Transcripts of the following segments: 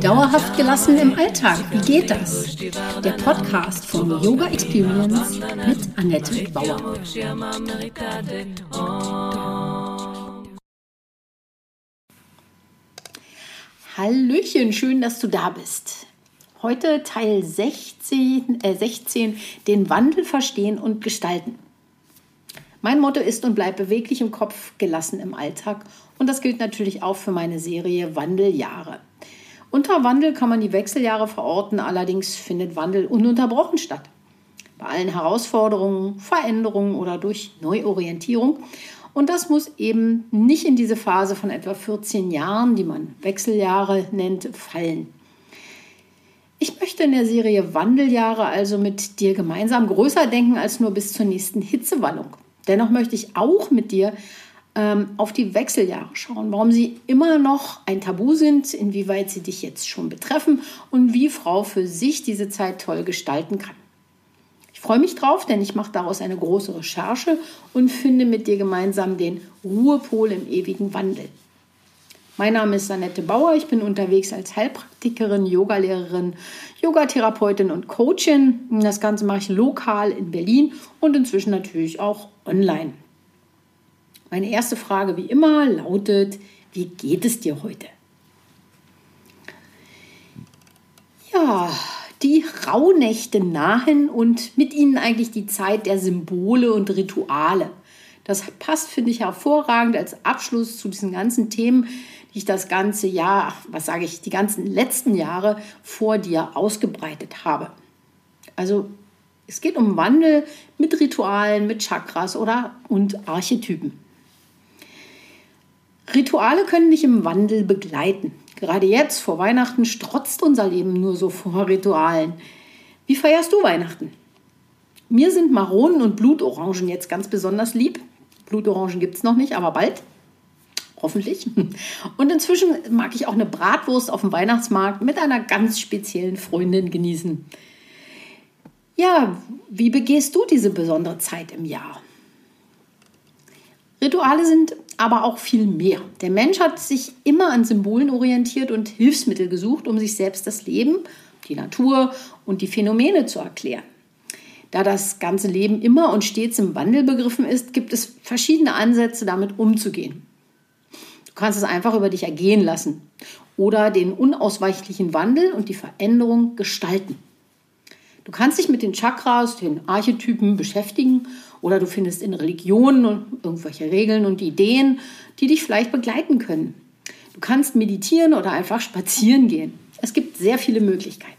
Dauerhaft gelassen im Alltag, wie geht das? Der Podcast von Yoga Experience mit Annette Bauer. Hallöchen, schön, dass du da bist. Heute Teil 16, äh 16 den Wandel verstehen und gestalten. Mein Motto ist und bleibt beweglich im Kopf, gelassen im Alltag. Und das gilt natürlich auch für meine Serie Wandeljahre. Unter Wandel kann man die Wechseljahre verorten, allerdings findet Wandel ununterbrochen statt. Bei allen Herausforderungen, Veränderungen oder durch Neuorientierung. Und das muss eben nicht in diese Phase von etwa 14 Jahren, die man Wechseljahre nennt, fallen. Ich möchte in der Serie Wandeljahre also mit dir gemeinsam größer denken als nur bis zur nächsten Hitzewallung. Dennoch möchte ich auch mit dir ähm, auf die Wechseljahre schauen, warum sie immer noch ein Tabu sind, inwieweit sie dich jetzt schon betreffen und wie Frau für sich diese Zeit toll gestalten kann. Ich freue mich drauf, denn ich mache daraus eine große Recherche und finde mit dir gemeinsam den Ruhepol im ewigen Wandel. Mein Name ist Annette Bauer. Ich bin unterwegs als Heilpraktikerin, Yogalehrerin, Yogatherapeutin und Coachin. Das Ganze mache ich lokal in Berlin und inzwischen natürlich auch online. Meine erste Frage wie immer lautet, wie geht es dir heute? Ja, die Rauhnächte nahen und mit ihnen eigentlich die Zeit der Symbole und Rituale. Das passt, finde ich, hervorragend als Abschluss zu diesen ganzen Themen, die ich das ganze Jahr, was sage ich, die ganzen letzten Jahre vor dir ausgebreitet habe. Also es geht um Wandel mit Ritualen, mit Chakras oder und Archetypen. Rituale können dich im Wandel begleiten. Gerade jetzt vor Weihnachten strotzt unser Leben nur so vor Ritualen. Wie feierst du Weihnachten? Mir sind Maronen und Blutorangen jetzt ganz besonders lieb. Blutorangen gibt es noch nicht, aber bald. Hoffentlich. Und inzwischen mag ich auch eine Bratwurst auf dem Weihnachtsmarkt mit einer ganz speziellen Freundin genießen. Ja, wie begehst du diese besondere Zeit im Jahr? Rituale sind aber auch viel mehr. Der Mensch hat sich immer an Symbolen orientiert und Hilfsmittel gesucht, um sich selbst das Leben, die Natur und die Phänomene zu erklären. Da das ganze Leben immer und stets im Wandel begriffen ist, gibt es verschiedene Ansätze, damit umzugehen. Du kannst es einfach über dich ergehen lassen oder den unausweichlichen Wandel und die Veränderung gestalten. Du kannst dich mit den Chakras, den Archetypen beschäftigen oder du findest in Religionen irgendwelche Regeln und Ideen, die dich vielleicht begleiten können. Du kannst meditieren oder einfach spazieren gehen. Es gibt sehr viele Möglichkeiten.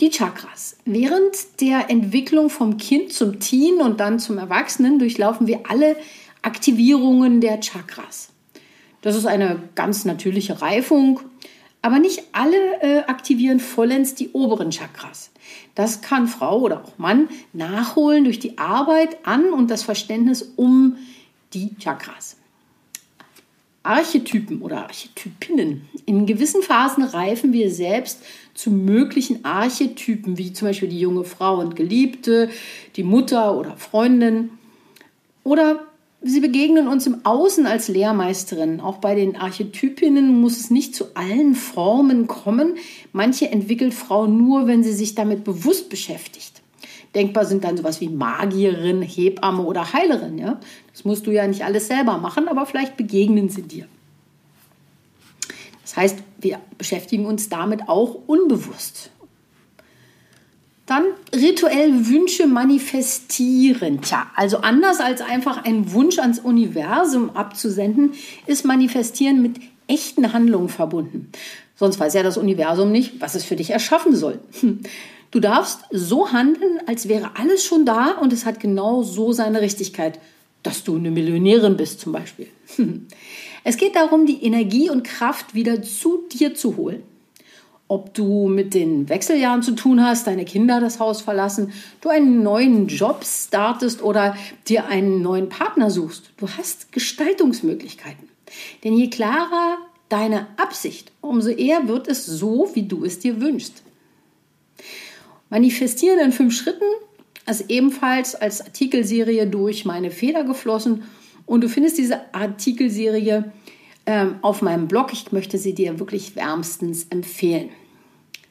Die Chakras. Während der Entwicklung vom Kind zum Teen und dann zum Erwachsenen durchlaufen wir alle Aktivierungen der Chakras. Das ist eine ganz natürliche Reifung aber nicht alle äh, aktivieren vollends die oberen Chakras. Das kann Frau oder auch Mann nachholen durch die Arbeit an und das Verständnis um die Chakras. Archetypen oder Archetypinnen. In gewissen Phasen reifen wir selbst zu möglichen Archetypen, wie zum Beispiel die junge Frau und Geliebte, die Mutter oder Freundin. Oder Sie begegnen uns im Außen als Lehrmeisterin. Auch bei den Archetypinnen muss es nicht zu allen Formen kommen. Manche entwickelt Frau nur, wenn sie sich damit bewusst beschäftigt. Denkbar sind dann sowas wie Magierin, Hebamme oder Heilerin. Ja? Das musst du ja nicht alles selber machen, aber vielleicht begegnen sie dir. Das heißt, wir beschäftigen uns damit auch unbewusst. Dann rituell Wünsche manifestieren. Tja, also anders als einfach einen Wunsch ans Universum abzusenden, ist Manifestieren mit echten Handlungen verbunden. Sonst weiß ja das Universum nicht, was es für dich erschaffen soll. Du darfst so handeln, als wäre alles schon da und es hat genau so seine Richtigkeit, dass du eine Millionärin bist zum Beispiel. Es geht darum, die Energie und Kraft wieder zu dir zu holen ob du mit den Wechseljahren zu tun hast, deine Kinder das Haus verlassen, du einen neuen Job startest oder dir einen neuen Partner suchst. Du hast Gestaltungsmöglichkeiten. Denn je klarer deine Absicht, umso eher wird es so, wie du es dir wünschst. Manifestieren in fünf Schritten ist ebenfalls als Artikelserie durch meine Feder geflossen Und du findest diese Artikelserie ähm, auf meinem Blog. Ich möchte sie dir wirklich wärmstens empfehlen.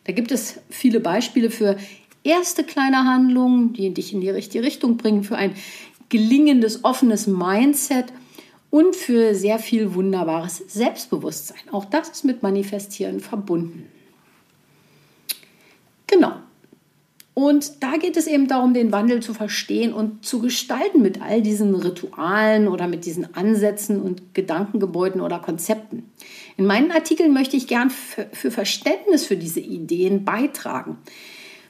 Da gibt es viele Beispiele für erste kleine Handlungen, die dich in die richtige Richtung bringen, für ein gelingendes, offenes Mindset und für sehr viel wunderbares Selbstbewusstsein. Auch das ist mit Manifestieren verbunden. Genau. Und da geht es eben darum, den Wandel zu verstehen und zu gestalten mit all diesen Ritualen oder mit diesen Ansätzen und Gedankengebäuden oder Konzepten. In meinen Artikeln möchte ich gern für Verständnis für diese Ideen beitragen.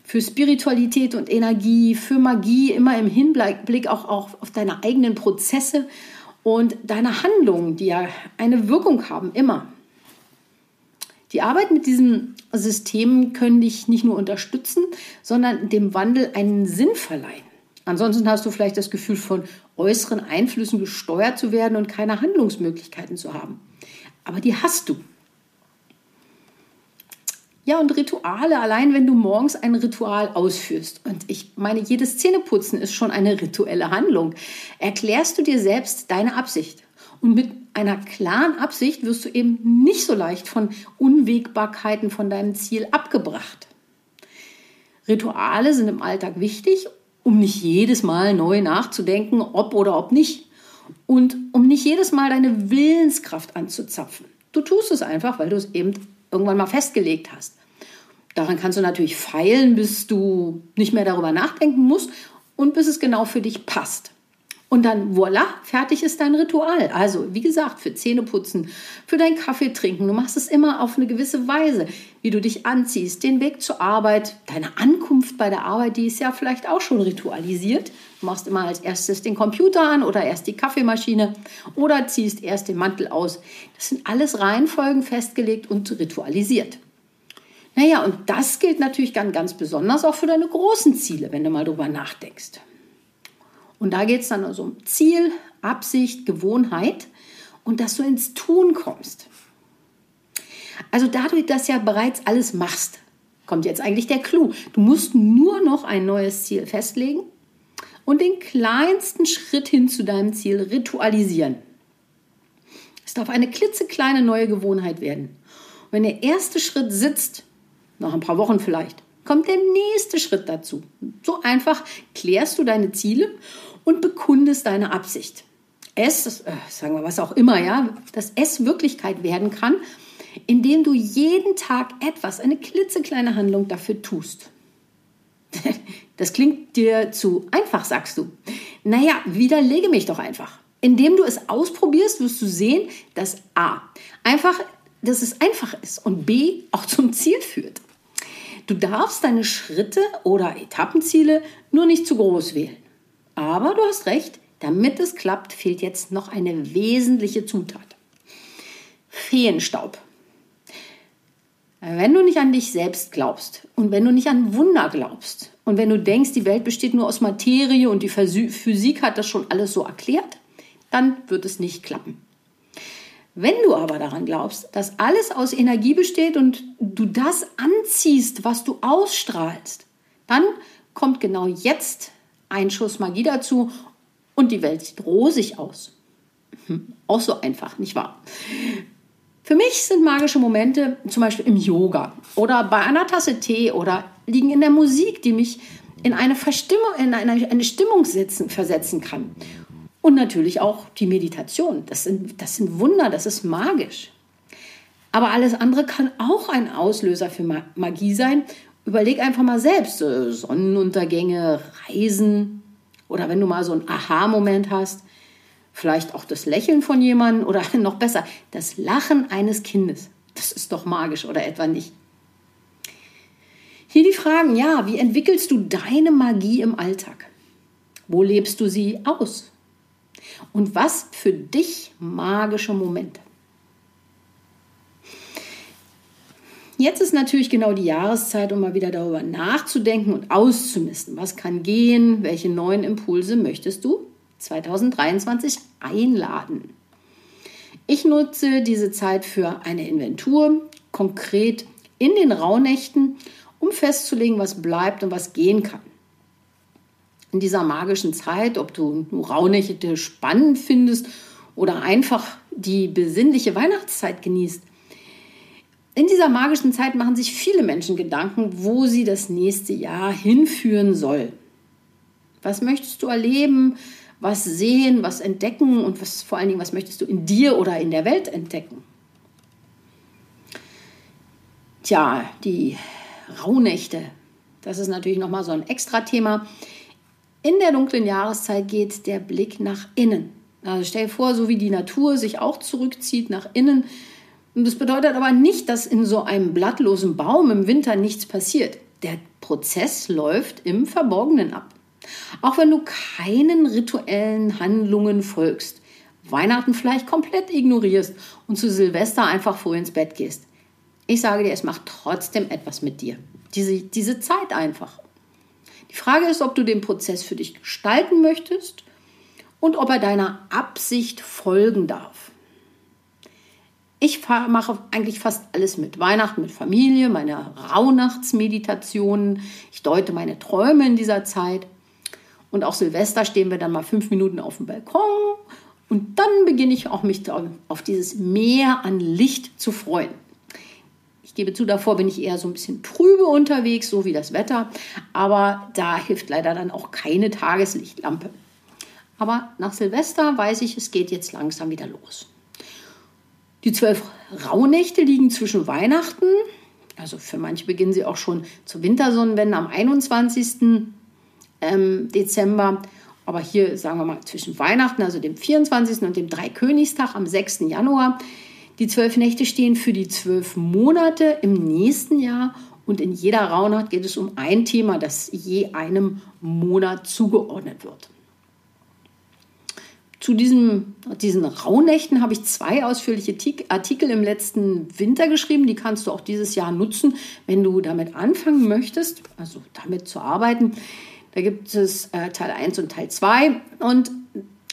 Für Spiritualität und Energie, für Magie, immer im Hinblick auch, auf deine eigenen Prozesse und deine Handlungen, die ja eine Wirkung haben, immer. Die Arbeit mit diesen Systemen können dich nicht nur unterstützen, sondern dem Wandel einen Sinn verleihen. Ansonsten hast du vielleicht das Gefühl von äußeren Einflüssen gesteuert zu werden und keine Handlungsmöglichkeiten zu haben. Aber die hast du. Ja, und Rituale, allein wenn du morgens ein Ritual ausführst, und ich meine, jedes Zähneputzen ist schon eine rituelle Handlung, erklärst du dir selbst deine Absicht. Und mit einer klaren Absicht wirst du eben nicht so leicht von Unwägbarkeiten von deinem Ziel abgebracht. Rituale sind im Alltag wichtig, um nicht jedes Mal neu nachzudenken, ob oder ob nicht. Und um nicht jedes Mal deine Willenskraft anzuzapfen. Du tust es einfach, weil du es eben irgendwann mal festgelegt hast. Daran kannst du natürlich feilen, bis du nicht mehr darüber nachdenken musst und bis es genau für dich passt. Und dann voilà, fertig ist dein Ritual. Also, wie gesagt, für Zähneputzen, für dein Kaffee trinken. Du machst es immer auf eine gewisse Weise, wie du dich anziehst, den Weg zur Arbeit, deine Ankunft bei der Arbeit, die ist ja vielleicht auch schon ritualisiert. Du machst immer als erstes den Computer an oder erst die Kaffeemaschine oder ziehst erst den Mantel aus. Das sind alles Reihenfolgen festgelegt und ritualisiert. Naja, und das gilt natürlich ganz, ganz besonders auch für deine großen Ziele, wenn du mal drüber nachdenkst. Und da geht es dann also um Ziel, Absicht, Gewohnheit und dass du ins Tun kommst. Also dadurch, dass ja bereits alles machst, kommt jetzt eigentlich der Clou. Du musst nur noch ein neues Ziel festlegen und den kleinsten Schritt hin zu deinem Ziel ritualisieren. Es darf eine klitzekleine neue Gewohnheit werden. Und wenn der erste Schritt sitzt, nach ein paar Wochen vielleicht, kommt der nächste Schritt dazu. So einfach klärst du deine Ziele und bekundest deine Absicht. Es, äh, sagen wir was auch immer, ja, dass es Wirklichkeit werden kann, indem du jeden Tag etwas, eine klitzekleine Handlung dafür tust. Das klingt dir zu einfach, sagst du. Naja, widerlege mich doch einfach. Indem du es ausprobierst, wirst du sehen, dass A, einfach, dass es einfach ist und B, auch zum Ziel führt. Du darfst deine Schritte oder Etappenziele nur nicht zu groß wählen. Aber du hast recht, damit es klappt, fehlt jetzt noch eine wesentliche Zutat. Feenstaub. Wenn du nicht an dich selbst glaubst und wenn du nicht an Wunder glaubst und wenn du denkst, die Welt besteht nur aus Materie und die Physik hat das schon alles so erklärt, dann wird es nicht klappen. Wenn du aber daran glaubst, dass alles aus Energie besteht und du das anziehst, was du ausstrahlst, dann kommt genau jetzt ein Schuss Magie dazu und die Welt sieht rosig aus. Hm, auch so einfach, nicht wahr? Für mich sind magische Momente zum Beispiel im Yoga oder bei einer Tasse Tee oder liegen in der Musik, die mich in eine, Verstimmung, in eine, eine Stimmung setzen, versetzen kann. Und natürlich auch die Meditation. Das sind, das sind Wunder, das ist magisch. Aber alles andere kann auch ein Auslöser für Magie sein Überleg einfach mal selbst, äh, Sonnenuntergänge, Reisen oder wenn du mal so einen Aha-Moment hast, vielleicht auch das Lächeln von jemandem oder noch besser, das Lachen eines Kindes. Das ist doch magisch oder etwa nicht. Hier die Fragen, ja, wie entwickelst du deine Magie im Alltag? Wo lebst du sie aus? Und was für dich magische Momente? Jetzt ist natürlich genau die Jahreszeit, um mal wieder darüber nachzudenken und auszumisten. Was kann gehen? Welche neuen Impulse möchtest du 2023 einladen? Ich nutze diese Zeit für eine Inventur, konkret in den Rauhnächten, um festzulegen, was bleibt und was gehen kann. in dieser magischen Zeit, ob du Rauhnächte spannend findest oder einfach die besinnliche Weihnachtszeit genießt. In dieser magischen Zeit machen sich viele Menschen Gedanken, wo sie das nächste Jahr hinführen soll. Was möchtest du erleben, was sehen, was entdecken und was vor allen Dingen, was möchtest du in dir oder in der Welt entdecken? Tja, die Rauhnächte, das ist natürlich nochmal so ein extra Thema. In der dunklen Jahreszeit geht der Blick nach innen. Also stell dir vor, so wie die Natur sich auch zurückzieht nach innen. Und das bedeutet aber nicht, dass in so einem blattlosen Baum im Winter nichts passiert. Der Prozess läuft im Verborgenen ab. Auch wenn du keinen rituellen Handlungen folgst, Weihnachten vielleicht komplett ignorierst und zu Silvester einfach vor ins Bett gehst. Ich sage dir, es macht trotzdem etwas mit dir. Diese, diese Zeit einfach. Die Frage ist, ob du den Prozess für dich gestalten möchtest und ob er deiner Absicht folgen darf. Ich mache eigentlich fast alles mit. Weihnachten mit Familie, meine Rauhnachtsmeditationen. Ich deute meine Träume in dieser Zeit. Und auch Silvester stehen wir dann mal fünf Minuten auf dem Balkon. Und dann beginne ich auch mich auf dieses Meer an Licht zu freuen. Ich gebe zu, davor bin ich eher so ein bisschen trübe unterwegs, so wie das Wetter. Aber da hilft leider dann auch keine Tageslichtlampe. Aber nach Silvester weiß ich, es geht jetzt langsam wieder los. Die zwölf Rauhnächte liegen zwischen Weihnachten, also für manche beginnen sie auch schon zur Wintersonnenwende am 21. Ähm, Dezember. Aber hier sagen wir mal zwischen Weihnachten, also dem 24. und dem Dreikönigstag am 6. Januar. Die zwölf Nächte stehen für die zwölf Monate im nächsten Jahr und in jeder Rauhnacht geht es um ein Thema, das je einem Monat zugeordnet wird. Zu diesem, diesen Rauhnächten habe ich zwei ausführliche Artikel im letzten Winter geschrieben. Die kannst du auch dieses Jahr nutzen, wenn du damit anfangen möchtest, also damit zu arbeiten. Da gibt es äh, Teil 1 und Teil 2 und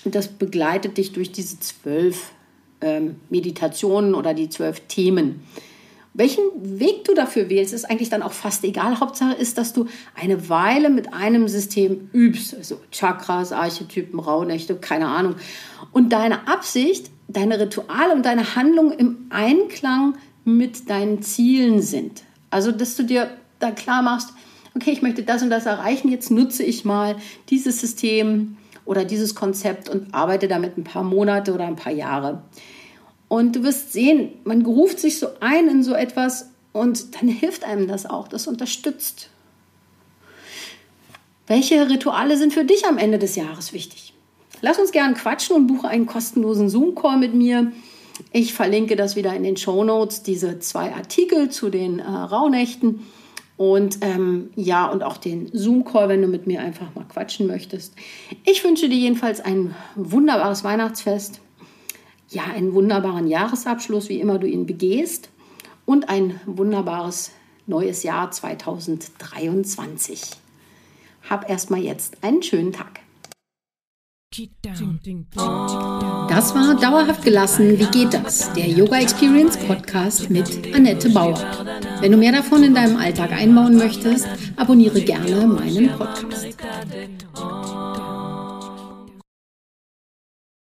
das begleitet dich durch diese zwölf ähm, Meditationen oder die zwölf Themen. Welchen Weg du dafür wählst, ist eigentlich dann auch fast egal. Hauptsache ist, dass du eine Weile mit einem System übst. Also Chakras, Archetypen, Rauhnächte, keine Ahnung. Und deine Absicht, deine Rituale und deine Handlungen im Einklang mit deinen Zielen sind. Also, dass du dir da klar machst, okay, ich möchte das und das erreichen, jetzt nutze ich mal dieses System oder dieses Konzept und arbeite damit ein paar Monate oder ein paar Jahre. Und du wirst sehen, man ruft sich so ein in so etwas und dann hilft einem das auch, das unterstützt. Welche Rituale sind für dich am Ende des Jahres wichtig? Lass uns gern quatschen und buche einen kostenlosen Zoom-Call mit mir. Ich verlinke das wieder in den Show Notes, diese zwei Artikel zu den äh, Rauhnächten. Und ähm, ja, und auch den Zoom-Call, wenn du mit mir einfach mal quatschen möchtest. Ich wünsche dir jedenfalls ein wunderbares Weihnachtsfest ja, einen wunderbaren Jahresabschluss, wie immer du ihn begehst, und ein wunderbares neues Jahr 2023. Hab erstmal jetzt einen schönen Tag. Das war Dauerhaft gelassen. Wie geht das? Der Yoga Experience Podcast mit Annette Bauer. Wenn du mehr davon in deinem Alltag einbauen möchtest, abonniere gerne meinen Podcast.